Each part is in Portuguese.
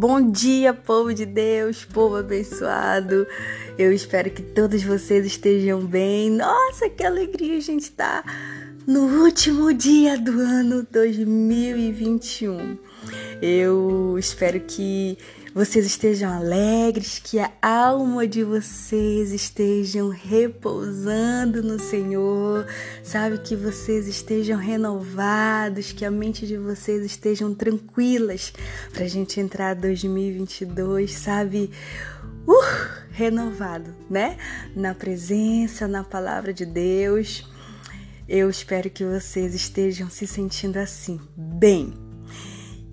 Bom dia, povo de Deus, povo abençoado. Eu espero que todos vocês estejam bem. Nossa, que alegria a gente tá no último dia do ano 2021. Eu espero que vocês estejam alegres, que a alma de vocês estejam repousando no Senhor, sabe? Que vocês estejam renovados, que a mente de vocês estejam tranquilas para a gente entrar 2022, sabe? Uh, renovado, né? Na presença, na palavra de Deus. Eu espero que vocês estejam se sentindo assim, bem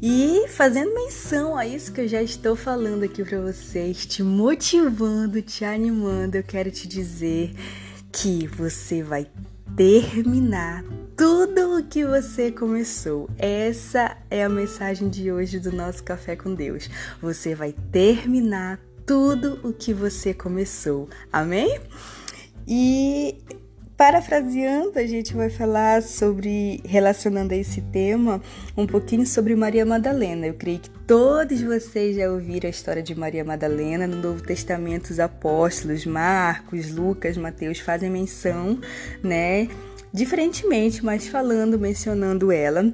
e fazendo menção a isso que eu já estou falando aqui para vocês, te motivando, te animando, eu quero te dizer que você vai terminar tudo o que você começou. Essa é a mensagem de hoje do nosso Café com Deus. Você vai terminar tudo o que você começou. Amém? E Parafraseando, a gente vai falar sobre, relacionando a esse tema, um pouquinho sobre Maria Madalena. Eu creio que todos vocês já ouviram a história de Maria Madalena. No Novo Testamento, os apóstolos Marcos, Lucas, Mateus fazem menção, né? Diferentemente, mas falando, mencionando ela.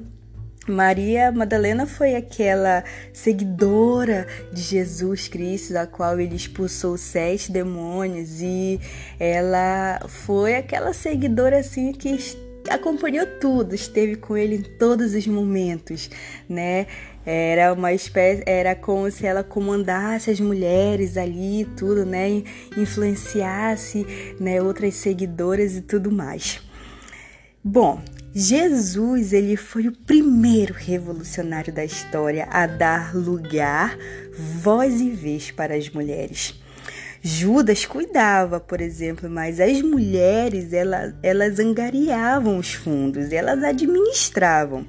Maria Madalena foi aquela seguidora de Jesus Cristo, da qual ele expulsou sete demônios, e ela foi aquela seguidora assim que acompanhou tudo, esteve com ele em todos os momentos, né? Era uma espécie, era como se ela comandasse as mulheres ali, tudo, né? Influenciasse, né, outras seguidoras e tudo mais. Bom, Jesus ele foi o primeiro revolucionário da história a dar lugar, voz e vez para as mulheres. Judas cuidava, por exemplo, mas as mulheres elas, elas angariavam os fundos, elas administravam.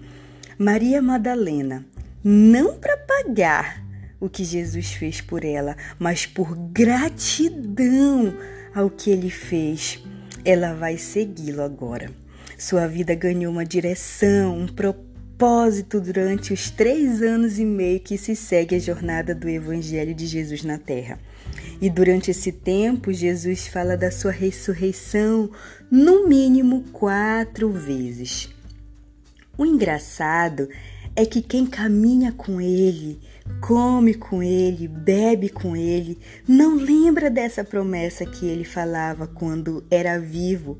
Maria Madalena, não para pagar o que Jesus fez por ela, mas por gratidão ao que ele fez, ela vai segui-lo agora. Sua vida ganhou uma direção, um propósito durante os três anos e meio que se segue a jornada do Evangelho de Jesus na Terra. E durante esse tempo, Jesus fala da sua ressurreição no mínimo quatro vezes. O engraçado é que quem caminha com ele, come com ele, bebe com ele, não lembra dessa promessa que ele falava quando era vivo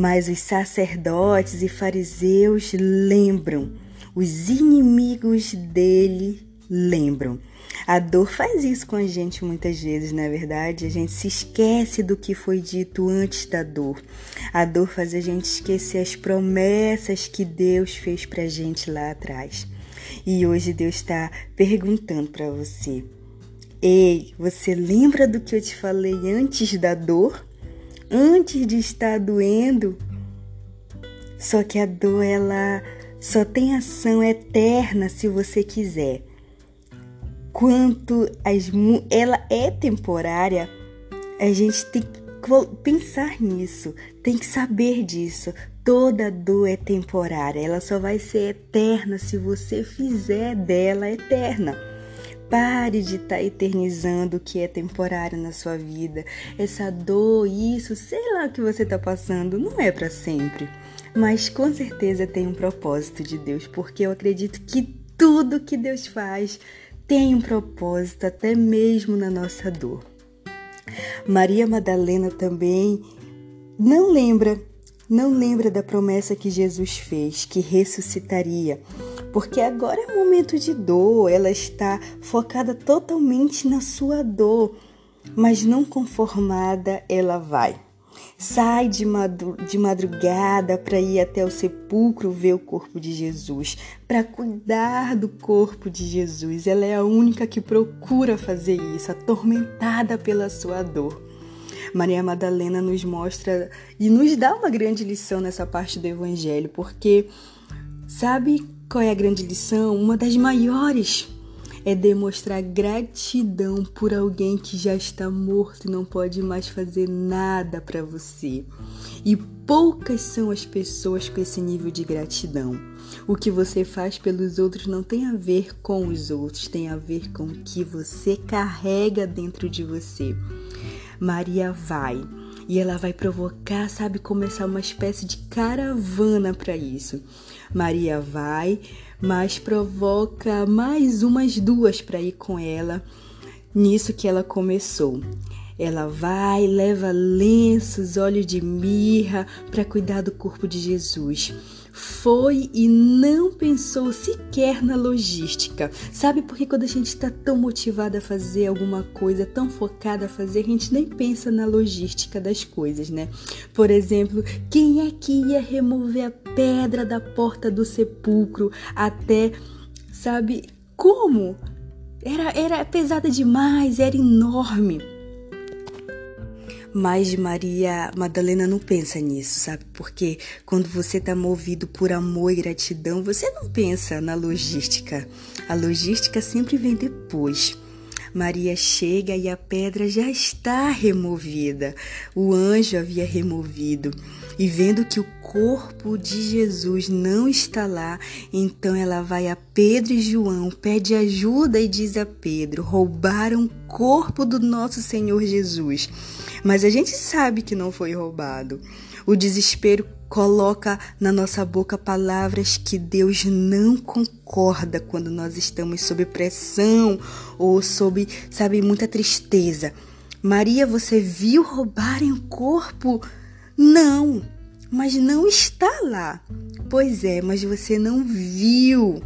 mas os sacerdotes e fariseus lembram, os inimigos dele lembram. A dor faz isso com a gente muitas vezes, não é verdade? A gente se esquece do que foi dito antes da dor. A dor faz a gente esquecer as promessas que Deus fez pra gente lá atrás. E hoje Deus está perguntando para você: Ei, você lembra do que eu te falei antes da dor? Antes de estar doendo. Só que a dor ela só tem ação eterna se você quiser. Quanto as, ela é temporária, a gente tem que pensar nisso, tem que saber disso. Toda dor é temporária, ela só vai ser eterna se você fizer dela eterna. Pare de estar tá eternizando o que é temporário na sua vida. Essa dor, isso, sei lá o que você está passando, não é para sempre. Mas com certeza tem um propósito de Deus, porque eu acredito que tudo que Deus faz tem um propósito, até mesmo na nossa dor. Maria Madalena também não lembra, não lembra da promessa que Jesus fez, que ressuscitaria porque agora é momento de dor, ela está focada totalmente na sua dor, mas não conformada, ela vai. Sai de, madrugada para ir até o sepulcro ver o corpo de Jesus, para cuidar do corpo de Jesus. Ela é a única que procura fazer isso, atormentada pela sua dor. Maria Madalena nos mostra e nos dá uma grande lição nessa parte do Evangelho, porque sabe qual é a grande lição? Uma das maiores é demonstrar gratidão por alguém que já está morto e não pode mais fazer nada para você. E poucas são as pessoas com esse nível de gratidão. O que você faz pelos outros não tem a ver com os outros, tem a ver com o que você carrega dentro de você. Maria vai e ela vai provocar, sabe, começar uma espécie de caravana para isso. Maria vai, mas provoca mais umas duas para ir com ela nisso que ela começou. Ela vai, leva lenços, óleo de mirra para cuidar do corpo de Jesus foi e não pensou sequer na logística. Sabe por que quando a gente está tão motivada a fazer alguma coisa, tão focada a fazer, a gente nem pensa na logística das coisas, né? Por exemplo, quem é que ia remover a pedra da porta do sepulcro até, sabe, como? Era, era pesada demais, era enorme. Mas Maria Madalena não pensa nisso, sabe? Porque quando você está movido por amor e gratidão, você não pensa na logística. A logística sempre vem depois. Maria chega e a pedra já está removida. O anjo havia removido. E vendo que o corpo de Jesus não está lá, então ela vai a Pedro e João, pede ajuda e diz a Pedro: roubaram o corpo do nosso Senhor Jesus. Mas a gente sabe que não foi roubado. O desespero coloca na nossa boca palavras que Deus não concorda quando nós estamos sob pressão ou sob, sabe, muita tristeza. Maria, você viu roubarem o corpo? Não, mas não está lá. Pois é, mas você não viu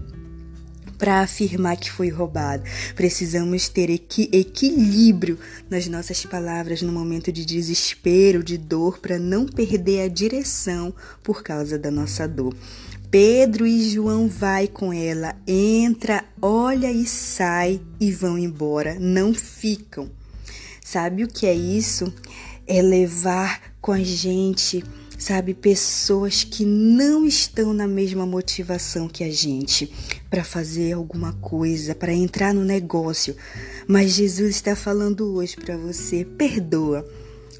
para afirmar que foi roubado. Precisamos ter equi equilíbrio nas nossas palavras no momento de desespero, de dor, para não perder a direção por causa da nossa dor. Pedro e João vai com ela, entra, olha e sai e vão embora, não ficam. Sabe o que é isso? É levar com a gente sabe? Pessoas que não estão na mesma motivação que a gente para fazer alguma coisa, para entrar no negócio. Mas Jesus está falando hoje para você: perdoa.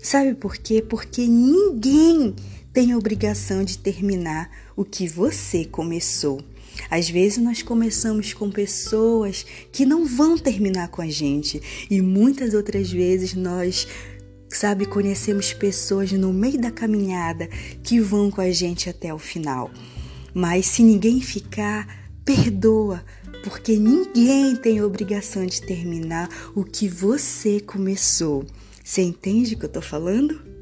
Sabe por quê? Porque ninguém tem obrigação de terminar o que você começou. Às vezes nós começamos com pessoas que não vão terminar com a gente, e muitas outras vezes nós Sabe, conhecemos pessoas no meio da caminhada que vão com a gente até o final. Mas se ninguém ficar, perdoa, porque ninguém tem obrigação de terminar o que você começou. Você entende o que eu tô falando?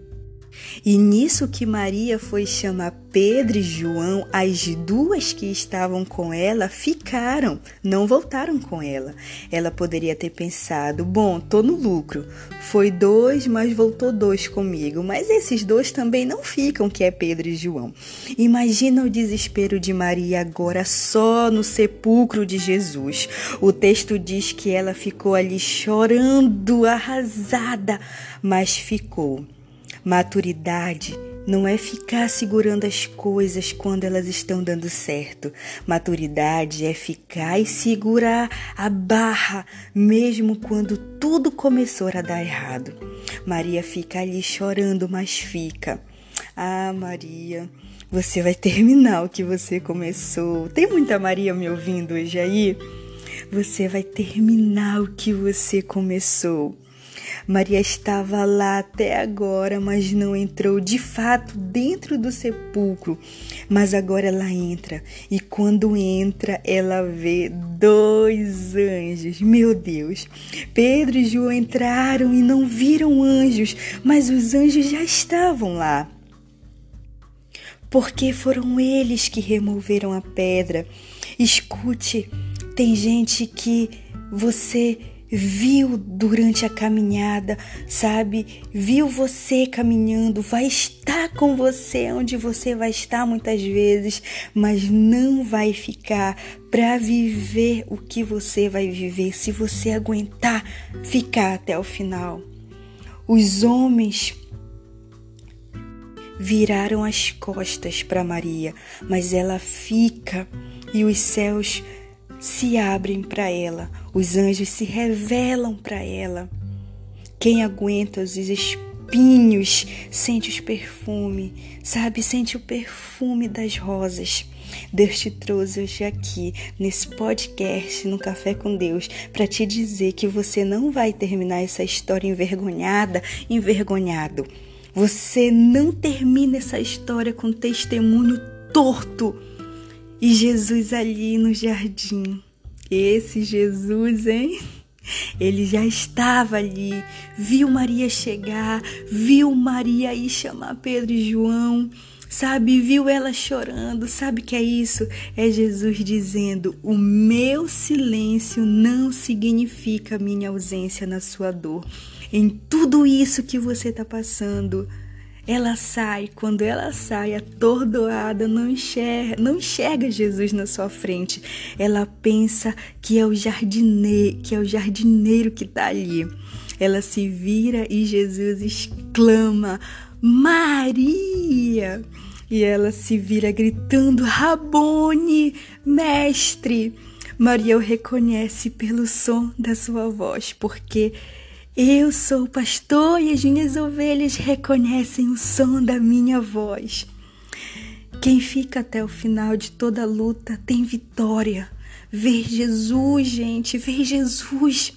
E nisso que Maria foi chamar Pedro e João, as duas que estavam com ela ficaram, não voltaram com ela. Ela poderia ter pensado: bom, tô no lucro. Foi dois, mas voltou dois comigo. Mas esses dois também não ficam, que é Pedro e João. Imagina o desespero de Maria agora só no sepulcro de Jesus. O texto diz que ela ficou ali chorando, arrasada, mas ficou. Maturidade não é ficar segurando as coisas quando elas estão dando certo. Maturidade é ficar e segurar a barra mesmo quando tudo começou a dar errado. Maria fica ali chorando, mas fica. Ah, Maria, você vai terminar o que você começou. Tem muita Maria me ouvindo hoje aí? Você vai terminar o que você começou. Maria estava lá até agora, mas não entrou de fato dentro do sepulcro. Mas agora ela entra, e quando entra, ela vê dois anjos. Meu Deus! Pedro e João entraram e não viram anjos, mas os anjos já estavam lá. Porque foram eles que removeram a pedra. Escute, tem gente que você viu durante a caminhada, sabe? Viu você caminhando, vai estar com você onde você vai estar muitas vezes, mas não vai ficar para viver o que você vai viver se você aguentar ficar até o final. Os homens viraram as costas para Maria, mas ela fica e os céus se abrem para ela, os anjos se revelam para ela. Quem aguenta os espinhos sente os perfumes, sabe? Sente o perfume das rosas. Deus te trouxe hoje aqui, nesse podcast, no Café com Deus, para te dizer que você não vai terminar essa história envergonhada, envergonhado. Você não termina essa história com testemunho torto. E Jesus ali no jardim. Esse Jesus, hein? Ele já estava ali, viu Maria chegar, viu Maria ir chamar Pedro e João sabe? Viu ela chorando, sabe que é isso? É Jesus dizendo: O meu silêncio não significa minha ausência na sua dor. Em tudo isso que você está passando, ela sai, quando ela sai atordoada, não enxerga, não enxerga Jesus na sua frente. Ela pensa que é o jardineiro, que é o jardineiro que está ali. Ela se vira e Jesus exclama: Maria! E ela se vira gritando: Rabone, mestre! Maria o reconhece pelo som da sua voz, porque eu sou o pastor e as minhas ovelhas reconhecem o som da minha voz. Quem fica até o final de toda luta tem vitória. Ver Jesus, gente, ver Jesus.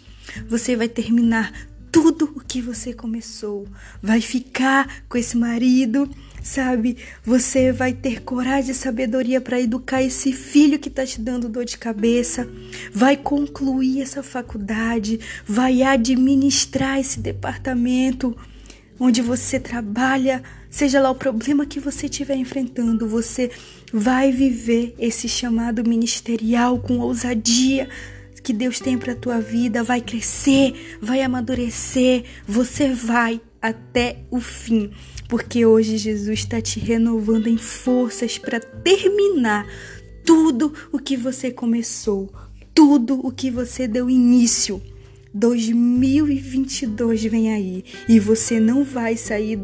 Você vai terminar tudo o que você começou. Vai ficar com esse marido, sabe? Você vai ter coragem e sabedoria para educar esse filho que está te dando dor de cabeça. Vai concluir essa faculdade, vai administrar esse departamento onde você trabalha, seja lá o problema que você estiver enfrentando, você vai viver esse chamado ministerial com ousadia que Deus tem para a tua vida vai crescer, vai amadurecer, você vai até o fim, porque hoje Jesus está te renovando em forças para terminar tudo o que você começou, tudo o que você deu início. 2022 vem aí e você não vai sair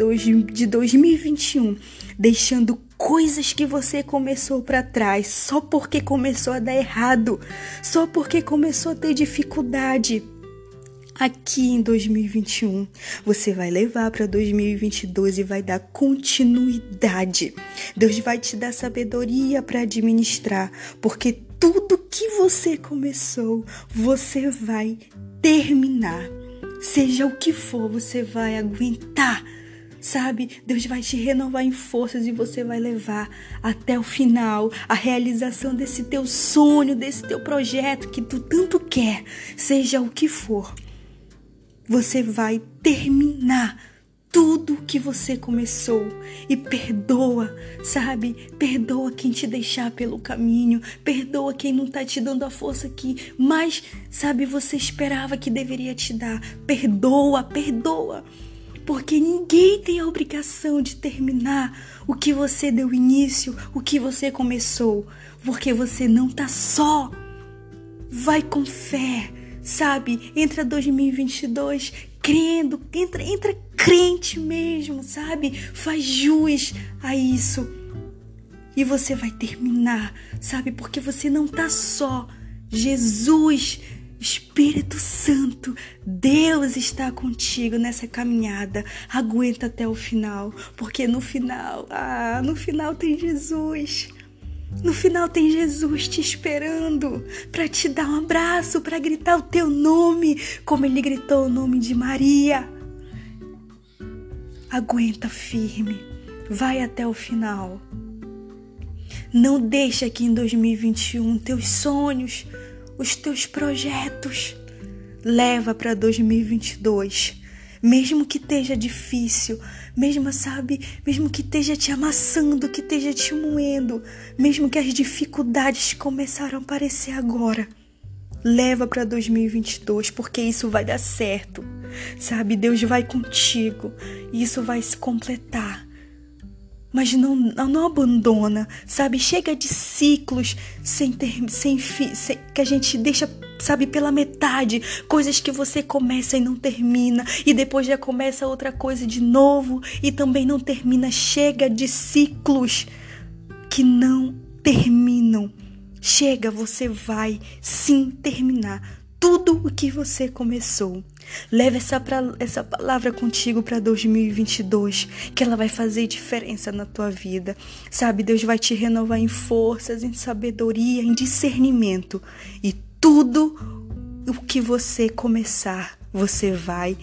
de 2021 deixando coisas que você começou para trás só porque começou a dar errado, só porque começou a ter dificuldade. Aqui em 2021, você vai levar para 2022 e vai dar continuidade. Deus vai te dar sabedoria para administrar, porque tudo que você começou, você vai terminar. Seja o que for, você vai aguentar sabe? Deus vai te renovar em forças e você vai levar até o final a realização desse teu sonho, desse teu projeto que tu tanto quer, seja o que for. Você vai terminar tudo que você começou e perdoa, sabe? Perdoa quem te deixar pelo caminho, perdoa quem não tá te dando a força que mais, sabe, você esperava que deveria te dar. Perdoa, perdoa porque ninguém tem a obrigação de terminar o que você deu início, o que você começou, porque você não tá só. Vai com fé, sabe? Entra 2022 crendo, entra, entra crente mesmo, sabe? Faz jus a isso. E você vai terminar, sabe? Porque você não tá só. Jesus Espírito Santo, Deus está contigo nessa caminhada. Aguenta até o final, porque no final, ah, no final tem Jesus. No final tem Jesus te esperando para te dar um abraço, para gritar o teu nome, como ele gritou o nome de Maria. Aguenta firme, vai até o final. Não deixa que em 2021 teus sonhos, os teus projetos. Leva para 2022. Mesmo que esteja difícil, mesmo sabe, mesmo que esteja te amassando, que esteja te moendo, mesmo que as dificuldades começaram a aparecer agora, leva para 2022, porque isso vai dar certo. Sabe, Deus vai contigo e isso vai se completar mas não, não abandona, sabe? Chega de ciclos sem ter, sem, sem que a gente deixa, sabe, pela metade, coisas que você começa e não termina, e depois já começa outra coisa de novo e também não termina. Chega de ciclos que não terminam. Chega, você vai sim terminar tudo o que você começou. Leve essa, pra, essa palavra contigo para 2022, que ela vai fazer diferença na tua vida. Sabe, Deus vai te renovar em forças, em sabedoria, em discernimento. E tudo o que você começar, você vai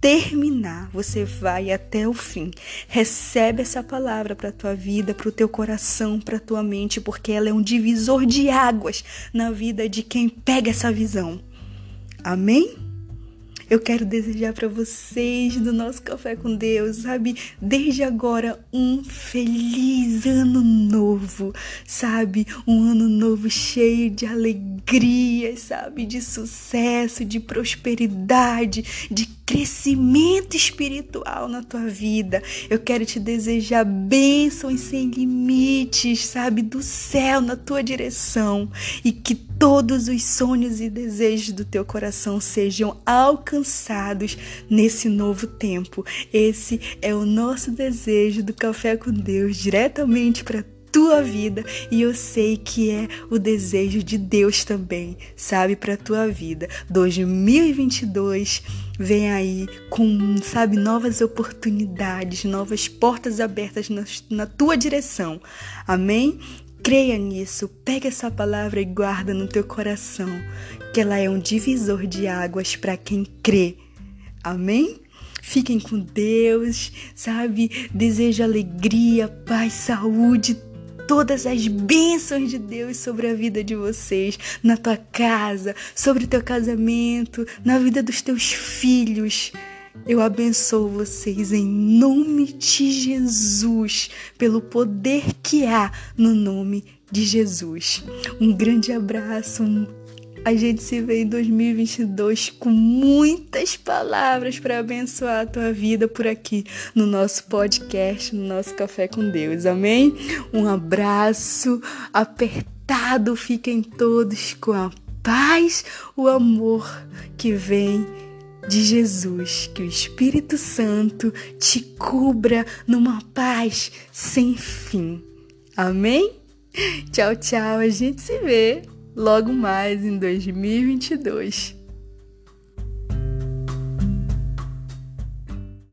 terminar, você vai até o fim. Recebe essa palavra para tua vida, para o teu coração, para tua mente, porque ela é um divisor de águas na vida de quem pega essa visão. Amém? Eu quero desejar para vocês do nosso Café com Deus, sabe? Desde agora, um feliz ano novo, sabe? Um ano novo cheio de alegria, sabe? De sucesso, de prosperidade, de crescimento espiritual na tua vida. Eu quero te desejar bênçãos sem limites, sabe? Do céu na tua direção e que todos os sonhos e desejos do teu coração sejam alcançados nesse novo tempo. Esse é o nosso desejo do Café com Deus, diretamente para tua vida e eu sei que é o desejo de Deus também, sabe, para tua vida. 2022 vem aí com, sabe, novas oportunidades, novas portas abertas na, na tua direção. Amém? Creia nisso, pega essa palavra e guarda no teu coração, que ela é um divisor de águas para quem crê. Amém? Fiquem com Deus, sabe? Desejo alegria, paz, saúde, todas as bênçãos de Deus sobre a vida de vocês, na tua casa, sobre o teu casamento, na vida dos teus filhos. Eu abençoo vocês em nome de Jesus, pelo poder que há no nome de Jesus. Um grande abraço. A gente se vê em 2022 com muitas palavras para abençoar a tua vida por aqui no nosso podcast, no nosso Café com Deus. Amém? Um abraço apertado. Fiquem todos com a paz, o amor que vem de Jesus, que o Espírito Santo te cubra numa paz sem fim. Amém? Tchau, tchau. A gente se vê logo mais em 2022.